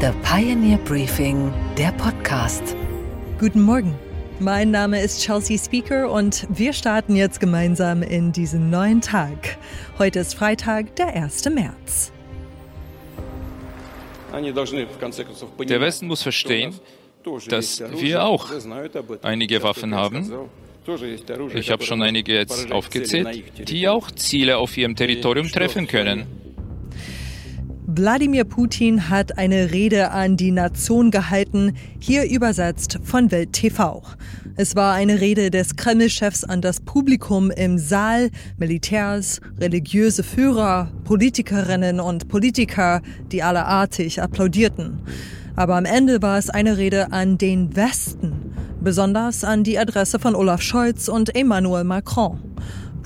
The Pioneer Briefing, der Podcast. Guten Morgen. Mein Name ist Chelsea Speaker und wir starten jetzt gemeinsam in diesen neuen Tag. Heute ist Freitag, der 1. März. Der Westen muss verstehen, dass wir auch einige Waffen haben. Ich habe schon einige jetzt aufgezählt, die auch Ziele auf ihrem Territorium treffen können. Wladimir Putin hat eine Rede an die Nation gehalten, hier übersetzt von Welt TV. Es war eine Rede des Kreml-Chefs an das Publikum im Saal, Militärs, religiöse Führer, Politikerinnen und Politiker, die allerartig applaudierten. Aber am Ende war es eine Rede an den Westen, besonders an die Adresse von Olaf Scholz und Emmanuel Macron.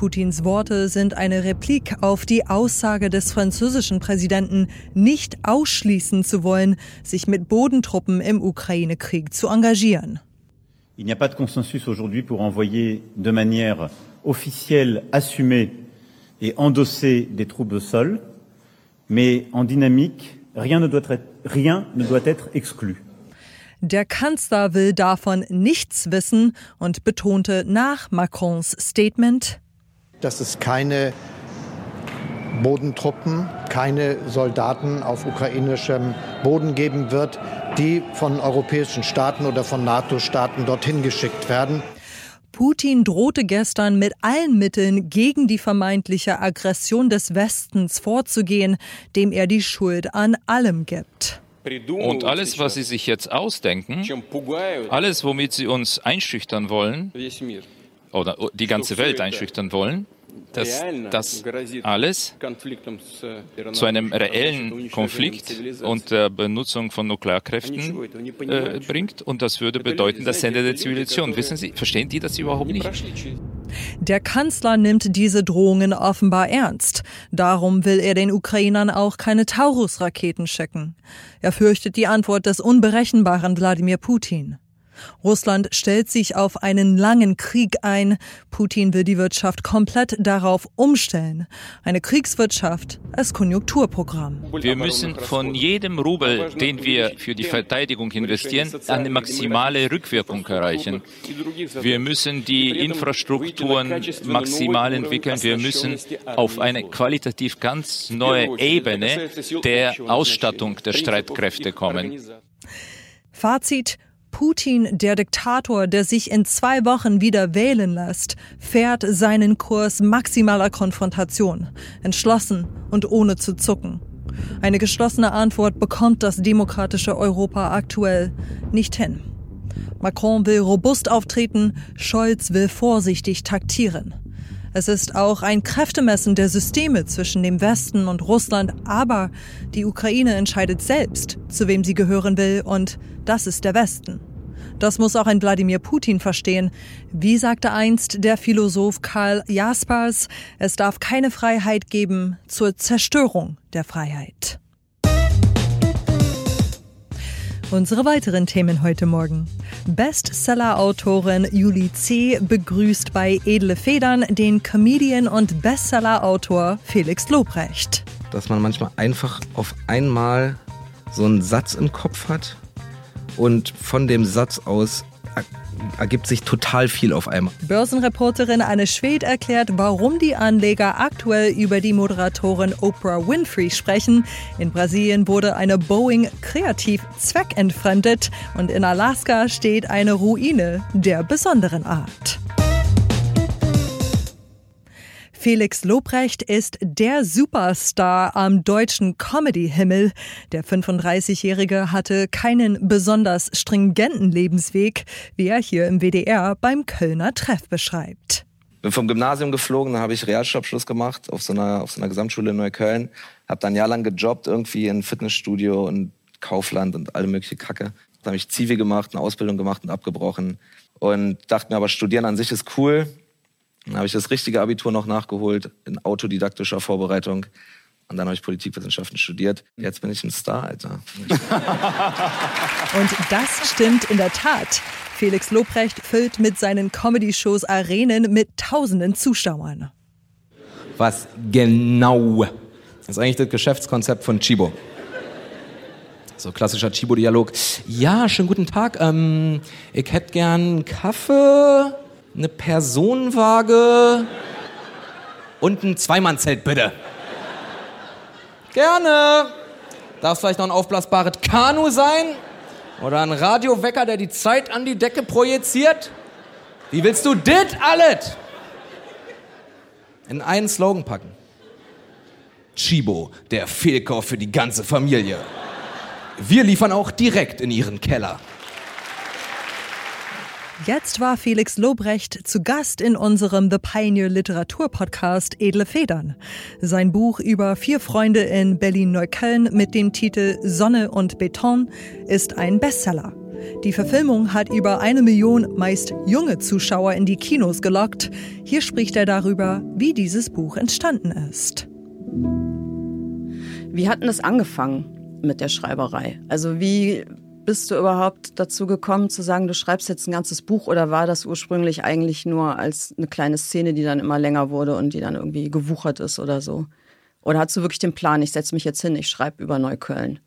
Putins Worte sind eine Replik auf die Aussage des französischen Präsidenten, nicht ausschließen zu wollen, sich mit Bodentruppen im Ukraine-Krieg zu engagieren. Il n'y a pas de consensus aujourd'hui pour envoyer de manière officielle, assumée et endossée des troupes au sol, mais en dynamique, rien ne doit être, rien ne doit être exclu. Der Kanzler will davon nichts wissen und betonte nach Macrons Statement, dass es keine Bodentruppen, keine Soldaten auf ukrainischem Boden geben wird, die von europäischen Staaten oder von NATO-Staaten dorthin geschickt werden. Putin drohte gestern mit allen Mitteln gegen die vermeintliche Aggression des Westens vorzugehen, dem er die Schuld an allem gibt. Und alles, was Sie sich jetzt ausdenken, alles, womit Sie uns einschüchtern wollen, oder die ganze Welt einschüchtern wollen, dass das alles zu einem reellen Konflikt und der Benutzung von Nuklearkräften äh, bringt. Und das würde bedeuten, das Ende der Zivilisation. Wissen Sie, verstehen die das überhaupt nicht? Der Kanzler nimmt diese Drohungen offenbar ernst. Darum will er den Ukrainern auch keine Taurus-Raketen schicken. Er fürchtet die Antwort des unberechenbaren Wladimir Putin. Russland stellt sich auf einen langen Krieg ein. Putin will die Wirtschaft komplett darauf umstellen. Eine Kriegswirtschaft als Konjunkturprogramm. Wir müssen von jedem Rubel, den wir für die Verteidigung investieren, eine maximale Rückwirkung erreichen. Wir müssen die Infrastrukturen maximal entwickeln. Wir müssen auf eine qualitativ ganz neue Ebene der Ausstattung der Streitkräfte kommen. Fazit Putin, der Diktator, der sich in zwei Wochen wieder wählen lässt, fährt seinen Kurs maximaler Konfrontation, entschlossen und ohne zu zucken. Eine geschlossene Antwort bekommt das demokratische Europa aktuell nicht hin. Macron will robust auftreten, Scholz will vorsichtig taktieren. Es ist auch ein Kräftemessen der Systeme zwischen dem Westen und Russland, aber die Ukraine entscheidet selbst, zu wem sie gehören will, und das ist der Westen. Das muss auch ein Wladimir Putin verstehen. Wie sagte einst der Philosoph Karl Jaspers, es darf keine Freiheit geben zur Zerstörung der Freiheit. Unsere weiteren Themen heute Morgen. Bestseller-Autorin Julie C. begrüßt bei Edle Federn den Comedian und Bestseller-Autor Felix Lobrecht. Dass man manchmal einfach auf einmal so einen Satz im Kopf hat und von dem Satz aus ergibt sich total viel auf einmal. Börsenreporterin Anne Schwed erklärt, warum die Anleger aktuell über die Moderatorin Oprah Winfrey sprechen. In Brasilien wurde eine Boeing kreativ zweckentfremdet und in Alaska steht eine Ruine der besonderen Art. Felix Lobrecht ist der Superstar am deutschen Comedy-Himmel. Der 35-Jährige hatte keinen besonders stringenten Lebensweg, wie er hier im WDR beim Kölner Treff beschreibt. Bin vom Gymnasium geflogen, dann habe ich Realschulabschluss gemacht auf so einer, auf so einer Gesamtschule in Neukölln. Habe dann ein Jahr lang gejobbt, irgendwie in Fitnessstudio und Kaufland und alle mögliche Kacke. Dann habe ich Zivi gemacht, eine Ausbildung gemacht und abgebrochen. Und dachte mir aber, studieren an sich ist cool. Dann habe ich das richtige Abitur noch nachgeholt in autodidaktischer Vorbereitung. Und dann habe ich Politikwissenschaften studiert. Jetzt bin ich ein Star, Alter. Und das stimmt in der Tat. Felix Lobrecht füllt mit seinen Comedy-Shows Arenen mit tausenden Zuschauern. Was genau ist eigentlich das Geschäftskonzept von Chibo? So klassischer Chibo-Dialog. Ja, schönen guten Tag. Ähm, ich hätte gern einen Kaffee, eine Personenwaage und ein Zweimannzelt, bitte. Gerne. Darf vielleicht noch ein aufblasbares Kanu sein? Oder ein Radiowecker, der die Zeit an die Decke projiziert? Wie willst du dit alles? In einen Slogan packen. Chibo, der Fehlkauf für die ganze Familie. Wir liefern auch direkt in ihren Keller. Jetzt war Felix Lobrecht zu Gast in unserem The Pioneer Literatur Podcast Edle Federn. Sein Buch über vier Freunde in Berlin-Neukölln mit dem Titel Sonne und Beton ist ein Bestseller. Die Verfilmung hat über eine Million meist junge Zuschauer in die Kinos gelockt. Hier spricht er darüber, wie dieses Buch entstanden ist. Wie hat denn das angefangen mit der Schreiberei? Also wie bist du überhaupt dazu gekommen zu sagen, du schreibst jetzt ein ganzes Buch oder war das ursprünglich eigentlich nur als eine kleine Szene, die dann immer länger wurde und die dann irgendwie gewuchert ist oder so? Oder hast du wirklich den Plan, ich setze mich jetzt hin, ich schreibe über Neukölln?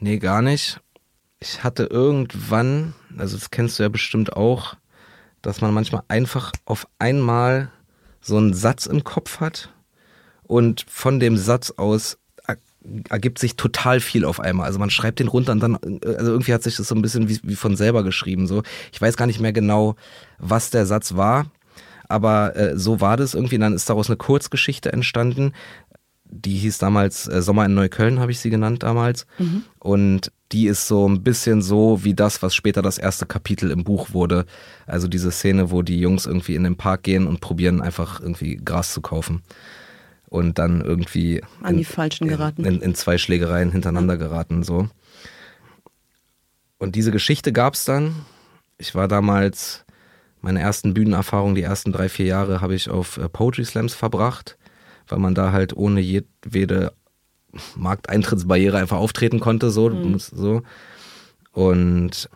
Nee, gar nicht. Ich hatte irgendwann, also das kennst du ja bestimmt auch, dass man manchmal einfach auf einmal so einen Satz im Kopf hat und von dem Satz aus ergibt sich total viel auf einmal. Also man schreibt den runter und dann, also irgendwie hat sich das so ein bisschen wie, wie von selber geschrieben. So, ich weiß gar nicht mehr genau, was der Satz war, aber äh, so war das irgendwie. Und dann ist daraus eine Kurzgeschichte entstanden. Die hieß damals äh, Sommer in Neukölln, habe ich sie genannt damals. Mhm. Und die ist so ein bisschen so wie das, was später das erste Kapitel im Buch wurde. Also diese Szene, wo die Jungs irgendwie in den Park gehen und probieren einfach irgendwie Gras zu kaufen und dann irgendwie an die falschen geraten. In, in, in zwei Schlägereien hintereinander geraten so. Und diese Geschichte gab es dann. Ich war damals meine ersten Bühnenerfahrungen, die ersten drei vier Jahre habe ich auf äh, Poetry Slams verbracht, weil man da halt ohne jedwede Markteintrittsbarriere einfach auftreten konnte so, mhm. so. und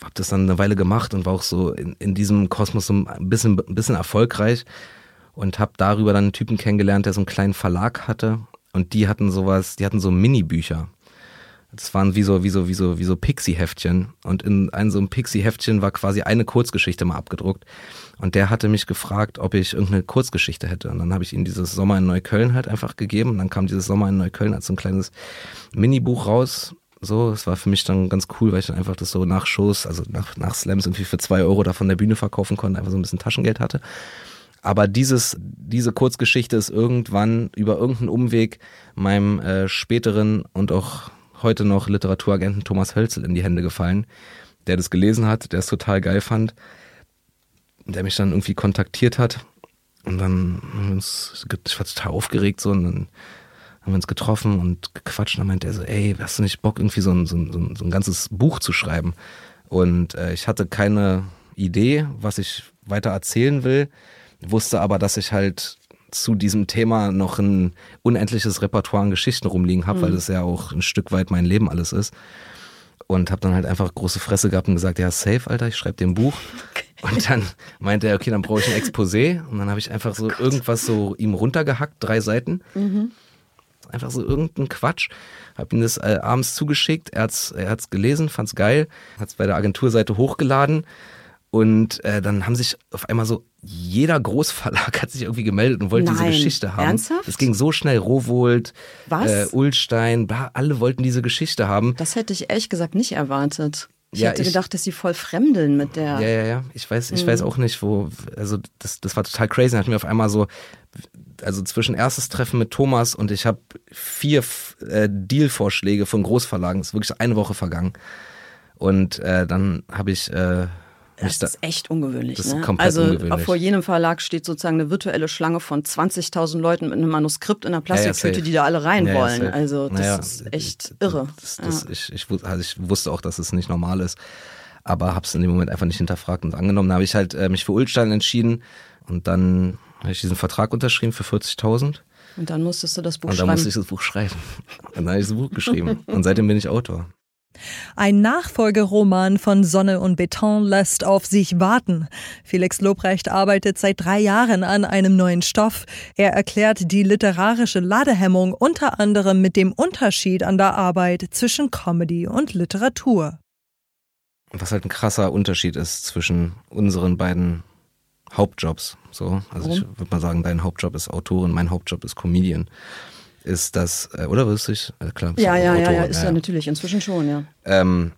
habe das dann eine Weile gemacht und war auch so in, in diesem Kosmos so ein bisschen, ein bisschen erfolgreich und habe darüber dann einen Typen kennengelernt, der so einen kleinen Verlag hatte und die hatten sowas, die hatten so Mini-Bücher. Das waren wie so, wie so, wie so, wie so Pixie-Heftchen. Und in einem so einem Pixie-Heftchen war quasi eine Kurzgeschichte mal abgedruckt. Und der hatte mich gefragt, ob ich irgendeine Kurzgeschichte hätte. Und dann habe ich ihm dieses Sommer in Neukölln halt einfach gegeben. Und dann kam dieses Sommer in Neukölln als so ein kleines Mini-Buch raus. So, es war für mich dann ganz cool, weil ich dann einfach das so nach Shows, also nach, nach Slams irgendwie für zwei Euro da von der Bühne verkaufen konnte, einfach so ein bisschen Taschengeld hatte. Aber dieses, diese Kurzgeschichte ist irgendwann über irgendeinen Umweg meinem äh, späteren und auch heute noch Literaturagenten Thomas Hölzel in die Hände gefallen, der das gelesen hat, der es total geil fand, der mich dann irgendwie kontaktiert hat. Und dann haben wir uns, ich war total aufgeregt so und dann haben wir uns getroffen und gequatscht und dann meinte er so, ey, hast du nicht Bock, irgendwie so ein, so ein, so ein ganzes Buch zu schreiben? Und äh, ich hatte keine Idee, was ich weiter erzählen will wusste aber, dass ich halt zu diesem Thema noch ein unendliches Repertoire an Geschichten rumliegen habe, mhm. weil das ja auch ein Stück weit mein Leben alles ist. Und habe dann halt einfach große Fresse gehabt und gesagt, ja, safe, Alter, ich schreibe ein Buch. Und dann meinte er, okay, dann brauche ich ein Exposé. Und dann habe ich einfach so oh irgendwas so ihm runtergehackt, drei Seiten. Mhm. Einfach so irgendein Quatsch. Hab ihm das äh, abends zugeschickt. Er hat's, er hat's gelesen, fand's geil, hat's bei der Agenturseite hochgeladen. Und äh, dann haben sich auf einmal so, jeder Großverlag hat sich irgendwie gemeldet und wollte Nein. diese Geschichte haben. Ernsthaft? Es ging so schnell, Rowold, äh, Ulstein, bla, alle wollten diese Geschichte haben. Das hätte ich ehrlich gesagt nicht erwartet. Ich ja, hätte ich, gedacht, dass sie voll fremdeln mit der. Ja, ja, ja. Ich weiß, ich mhm. weiß auch nicht, wo. Also das, das war total crazy. Hatten wir auf einmal so, also zwischen erstes Treffen mit Thomas und ich habe vier äh, Dealvorschläge von Großverlagen. Es ist wirklich eine Woche vergangen. Und äh, dann habe ich äh, das da, ist echt ungewöhnlich. Das ist ne? komplett also ungewöhnlich. vor jedem Verlag steht sozusagen eine virtuelle Schlange von 20.000 Leuten mit einem Manuskript in einer Plastiktüte, ja, ja, die da alle rein ja, wollen. Also das ist echt irre. Das, das, ich, ich, also ich wusste auch, dass es nicht normal ist, aber habe es in dem Moment einfach nicht hinterfragt und angenommen. Da habe ich halt äh, mich für Ulstein entschieden und dann habe ich diesen Vertrag unterschrieben für 40.000. Und dann musstest du das Buch schreiben. Und dann musste ich das Buch schreiben. Und dann habe ich das Buch geschrieben. Und seitdem bin ich Autor. Ein Nachfolgeroman von Sonne und Beton lässt auf sich warten. Felix Lobrecht arbeitet seit drei Jahren an einem neuen Stoff. Er erklärt die literarische Ladehemmung unter anderem mit dem Unterschied an der Arbeit zwischen Comedy und Literatur. Was halt ein krasser Unterschied ist zwischen unseren beiden Hauptjobs. So, also Warum? ich würde mal sagen, dein Hauptjob ist Autorin, mein Hauptjob ist Comedian ist das, äh, oder du äh, klar, ja, ja, ja, ja, ist ja, natürlich inzwischen schon, ja. Ähm,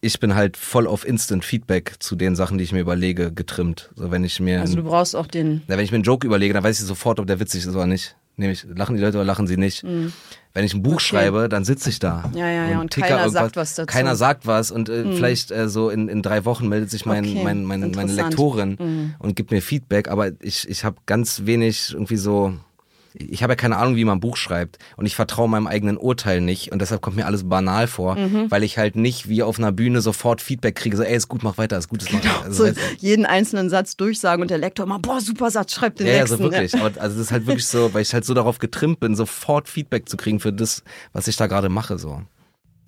ich bin halt voll auf Instant Feedback zu den Sachen, die ich mir überlege, getrimmt. So, wenn ich mir also du brauchst auch den. Na, wenn ich mir einen Joke überlege, dann weiß ich sofort, ob der witzig ist oder nicht. Nämlich, lachen die Leute oder lachen sie nicht. Mhm. Wenn ich ein Buch okay. schreibe, dann sitze ich da. Ja, ja, ja. Und, und keiner sagt was dazu. Keiner sagt was und äh, mhm. vielleicht äh, so in, in drei Wochen meldet sich mein, okay. mein, mein, meine Lektorin mhm. und gibt mir Feedback, aber ich, ich habe ganz wenig irgendwie so ich habe ja keine Ahnung, wie man ein Buch schreibt und ich vertraue meinem eigenen Urteil nicht und deshalb kommt mir alles banal vor, mhm. weil ich halt nicht wie auf einer Bühne sofort Feedback kriege, so ey, ist gut, mach weiter, ist gut, ist mach weiter. Also, so jeden einzelnen Satz durchsagen und der Lektor mal, boah, super Satz, schreib den ja, nächsten. Ja, so wirklich. Ja. also das ist halt wirklich so, weil ich halt so darauf getrimmt bin, sofort Feedback zu kriegen für das, was ich da gerade mache, so.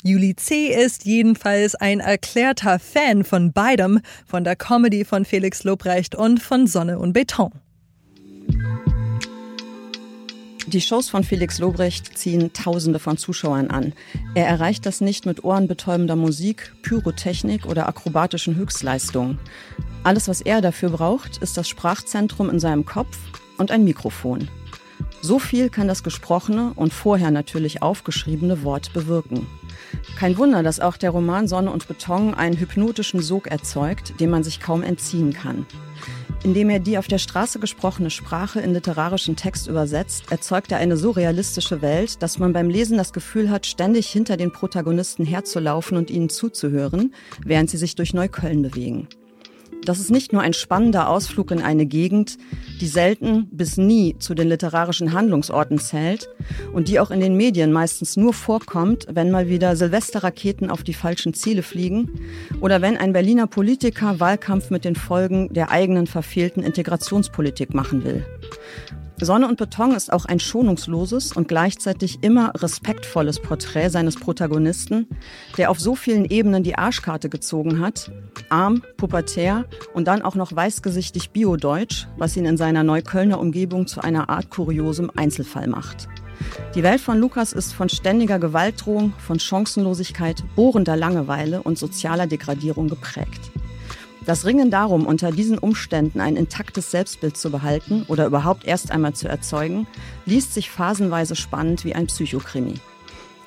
Juli C. ist jedenfalls ein erklärter Fan von beidem, von der Comedy von Felix Lobrecht und von Sonne und Beton. Die Shows von Felix Lobrecht ziehen Tausende von Zuschauern an. Er erreicht das nicht mit ohrenbetäubender Musik, Pyrotechnik oder akrobatischen Höchstleistungen. Alles, was er dafür braucht, ist das Sprachzentrum in seinem Kopf und ein Mikrofon. So viel kann das gesprochene und vorher natürlich aufgeschriebene Wort bewirken. Kein Wunder, dass auch der Roman Sonne und Beton einen hypnotischen Sog erzeugt, dem man sich kaum entziehen kann. Indem er die auf der Straße gesprochene Sprache in literarischen Text übersetzt, erzeugt er eine so realistische Welt, dass man beim Lesen das Gefühl hat, ständig hinter den Protagonisten herzulaufen und ihnen zuzuhören, während sie sich durch Neukölln bewegen. Das ist nicht nur ein spannender Ausflug in eine Gegend, die selten bis nie zu den literarischen Handlungsorten zählt und die auch in den Medien meistens nur vorkommt, wenn mal wieder Silvesterraketen auf die falschen Ziele fliegen oder wenn ein Berliner Politiker Wahlkampf mit den Folgen der eigenen verfehlten Integrationspolitik machen will. Sonne und Beton ist auch ein schonungsloses und gleichzeitig immer respektvolles Porträt seines Protagonisten, der auf so vielen Ebenen die Arschkarte gezogen hat. Arm, pubertär und dann auch noch weißgesichtig biodeutsch, was ihn in seiner Neuköllner Umgebung zu einer Art kuriosem Einzelfall macht. Die Welt von Lukas ist von ständiger Gewaltdrohung, von Chancenlosigkeit, bohrender Langeweile und sozialer Degradierung geprägt. Das Ringen darum, unter diesen Umständen ein intaktes Selbstbild zu behalten oder überhaupt erst einmal zu erzeugen, liest sich phasenweise spannend wie ein Psychokrimi.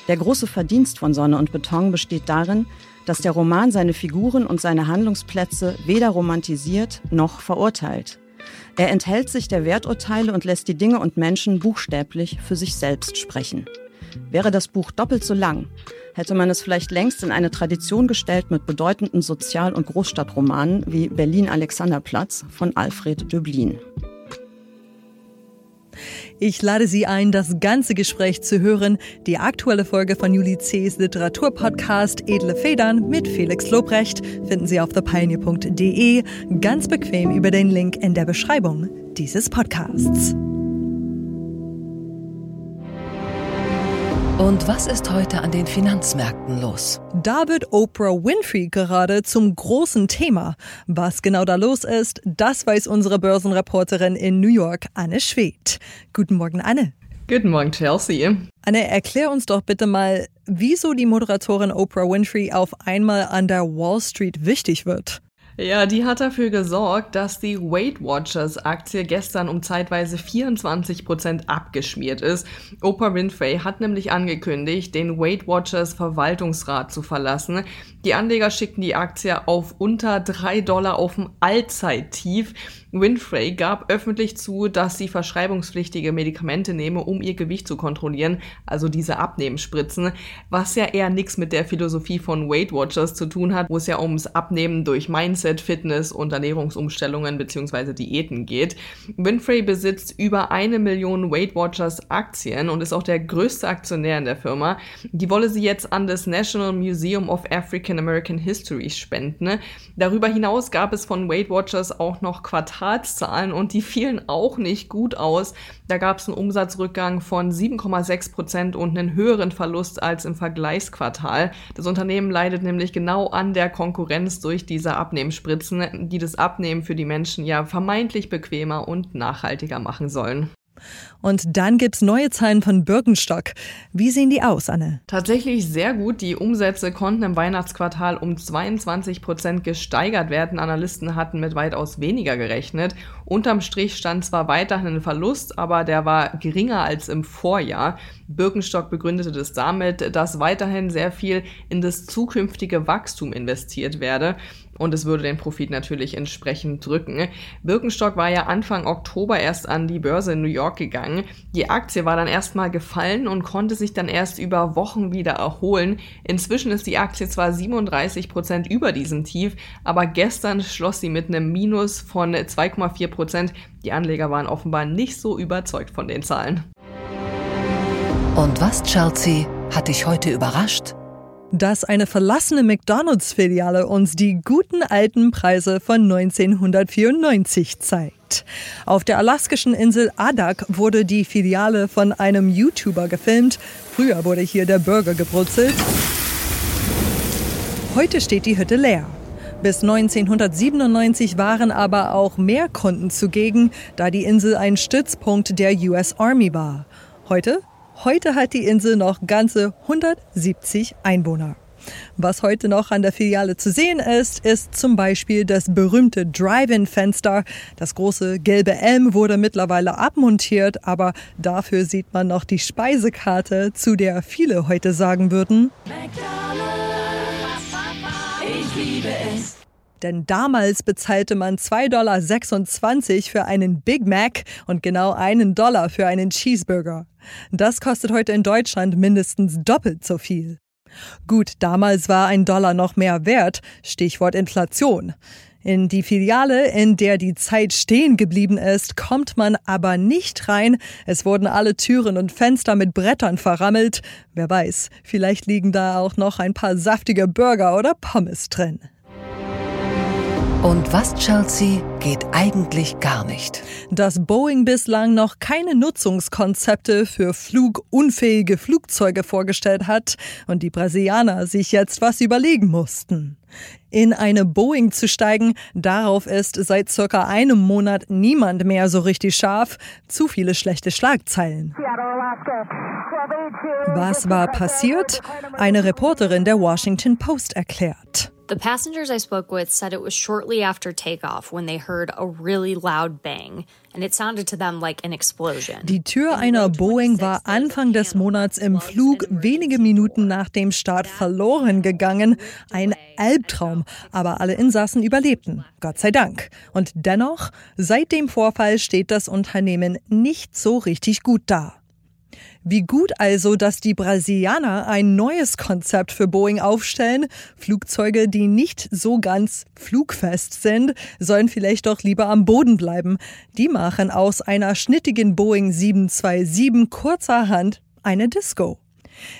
Der große Verdienst von Sonne und Beton besteht darin, dass der Roman seine Figuren und seine Handlungsplätze weder romantisiert noch verurteilt. Er enthält sich der Werturteile und lässt die Dinge und Menschen buchstäblich für sich selbst sprechen. Wäre das Buch doppelt so lang, hätte man es vielleicht längst in eine Tradition gestellt mit bedeutenden Sozial- und Großstadtromanen wie Berlin-Alexanderplatz von Alfred Döblin. Ich lade Sie ein, das ganze Gespräch zu hören. Die aktuelle Folge von Juli C.'s Literaturpodcast Edle Federn mit Felix Lobrecht finden Sie auf thepioneer.de ganz bequem über den Link in der Beschreibung dieses Podcasts. Und was ist heute an den Finanzmärkten los? Da wird Oprah Winfrey gerade zum großen Thema. Was genau da los ist, das weiß unsere Börsenreporterin in New York, Anne Schwedt. Guten Morgen, Anne. Guten Morgen, Chelsea. Anne, erklär uns doch bitte mal, wieso die Moderatorin Oprah Winfrey auf einmal an der Wall Street wichtig wird. Ja, die hat dafür gesorgt, dass die Weight Watchers Aktie gestern um zeitweise 24 Prozent abgeschmiert ist. Oprah Winfrey hat nämlich angekündigt, den Weight Watchers Verwaltungsrat zu verlassen. Die Anleger schickten die Aktie auf unter drei Dollar auf dem Allzeittief. Winfrey gab öffentlich zu, dass sie verschreibungspflichtige Medikamente nehme, um ihr Gewicht zu kontrollieren, also diese Abnehmenspritzen, was ja eher nichts mit der Philosophie von Weight Watchers zu tun hat, wo es ja ums Abnehmen durch Mindset Mindset, Fitness und Ernährungsumstellungen bzw. Diäten geht. Winfrey besitzt über eine Million Weight Watchers Aktien und ist auch der größte Aktionär in der Firma. Die wolle sie jetzt an das National Museum of African American History spenden. Darüber hinaus gab es von Weight Watchers auch noch Quartalszahlen und die fielen auch nicht gut aus. Da gab es einen Umsatzrückgang von 7,6 Prozent und einen höheren Verlust als im Vergleichsquartal. Das Unternehmen leidet nämlich genau an der Konkurrenz durch diese Abnehmspritzen, die das Abnehmen für die Menschen ja vermeintlich bequemer und nachhaltiger machen sollen. Und dann gibt's neue Zahlen von Birkenstock. Wie sehen die aus, Anne? Tatsächlich sehr gut. Die Umsätze konnten im Weihnachtsquartal um 22 Prozent gesteigert werden. Analysten hatten mit weitaus weniger gerechnet. Unterm Strich stand zwar weiterhin ein Verlust, aber der war geringer als im Vorjahr. Birkenstock begründete das damit, dass weiterhin sehr viel in das zukünftige Wachstum investiert werde und es würde den Profit natürlich entsprechend drücken. Birkenstock war ja Anfang Oktober erst an die Börse in New York gegangen. Die Aktie war dann erstmal gefallen und konnte sich dann erst über Wochen wieder erholen. Inzwischen ist die Aktie zwar 37 Prozent über diesem Tief, aber gestern schloss sie mit einem Minus von 2,4 Prozent. Die Anleger waren offenbar nicht so überzeugt von den Zahlen. Und was, Chelsea, hat dich heute überrascht? dass eine verlassene McDonald's-Filiale uns die guten alten Preise von 1994 zeigt. Auf der alaskischen Insel Adak wurde die Filiale von einem YouTuber gefilmt. Früher wurde hier der Burger gebrutzelt. Heute steht die Hütte leer. Bis 1997 waren aber auch mehr Kunden zugegen, da die Insel ein Stützpunkt der US Army war. Heute Heute hat die Insel noch ganze 170 Einwohner. Was heute noch an der Filiale zu sehen ist, ist zum Beispiel das berühmte Drive-In-Fenster. Das große gelbe M wurde mittlerweile abmontiert, aber dafür sieht man noch die Speisekarte, zu der viele heute sagen würden. Liebe es. Denn damals bezahlte man 2,26 Dollar für einen Big Mac und genau einen Dollar für einen Cheeseburger. Das kostet heute in Deutschland mindestens doppelt so viel. Gut, damals war ein Dollar noch mehr wert, Stichwort Inflation. In die Filiale, in der die Zeit stehen geblieben ist, kommt man aber nicht rein. Es wurden alle Türen und Fenster mit Brettern verrammelt. Wer weiß, vielleicht liegen da auch noch ein paar saftige Burger oder Pommes drin. Und was, Chelsea, geht eigentlich gar nicht? Dass Boeing bislang noch keine Nutzungskonzepte für flugunfähige Flugzeuge vorgestellt hat und die Brasilianer sich jetzt was überlegen mussten. In eine Boeing zu steigen, darauf ist seit circa einem Monat niemand mehr so richtig scharf. Zu viele schlechte Schlagzeilen. Was war passiert? Eine Reporterin der Washington Post erklärt. The passengers I spoke with said it was shortly after takeoff when they heard a really loud bang. And it sounded to them like an explosion. Die Tür einer Boeing war Anfang des Monats im Flug wenige Minuten nach dem Start verloren gegangen. Ein Albtraum. Aber alle Insassen überlebten. Gott sei Dank. Und dennoch, seit dem Vorfall steht das Unternehmen nicht so richtig gut da. Wie gut also, dass die Brasilianer ein neues Konzept für Boeing aufstellen. Flugzeuge, die nicht so ganz flugfest sind, sollen vielleicht doch lieber am Boden bleiben. Die machen aus einer schnittigen Boeing 727 kurzerhand eine Disco.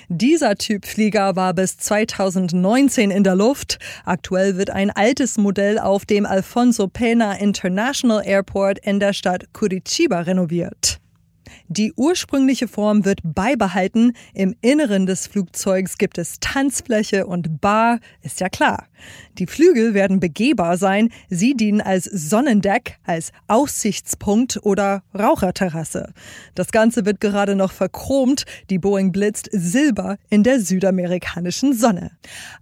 Dieser Typ Flieger war bis 2019 in der Luft. Aktuell wird ein altes Modell auf dem Alfonso Pena International Airport in der Stadt Curitiba renoviert. Die ursprüngliche Form wird beibehalten. Im Inneren des Flugzeugs gibt es Tanzfläche und Bar, ist ja klar. Die Flügel werden begehbar sein. Sie dienen als Sonnendeck, als Aussichtspunkt oder Raucherterrasse. Das Ganze wird gerade noch verchromt. Die Boeing blitzt silber in der südamerikanischen Sonne.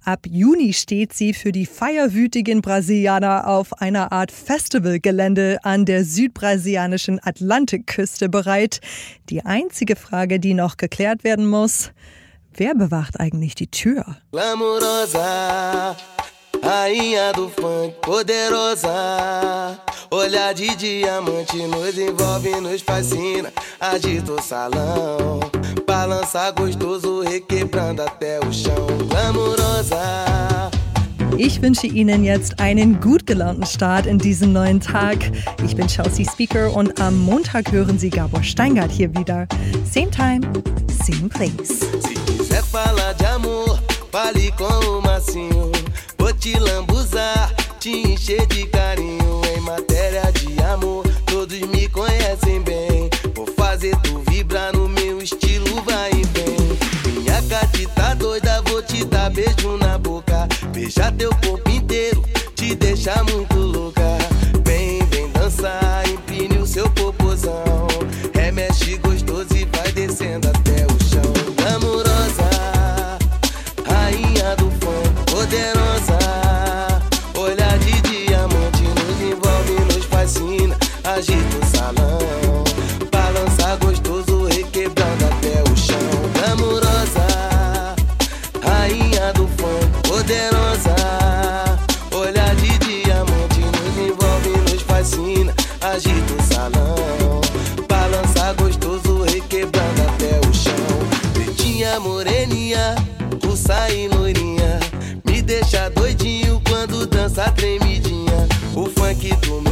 Ab Juni steht sie für die feierwütigen Brasilianer auf einer Art Festivalgelände an der südbrasilianischen Atlantikküste bereit. Die einzige Frage, die noch geklärt werden muss, wer bewacht eigentlich die Tür? Glamourosa, rainha do funk, poderosa. Olhar de diamante nos envolve, nos fascina. Agita salão, balança gostoso, requebrando até o chão. Ich wünsche Ihnen jetzt einen gut gelaunten Start in diesen neuen Tag. Ich bin Chelsea Speaker und am Montag hören Sie Gabor Steingart hier wieder. Same time, same place. Te encher de carinho. Em matéria de amor, todos me conhecem bem. Vou fazer tu vibrar no meu estilo, vai e vem. Minha catita doida, vou te dar beijo na boca. Já teu corpo inteiro, te deixa muito louca. O funk do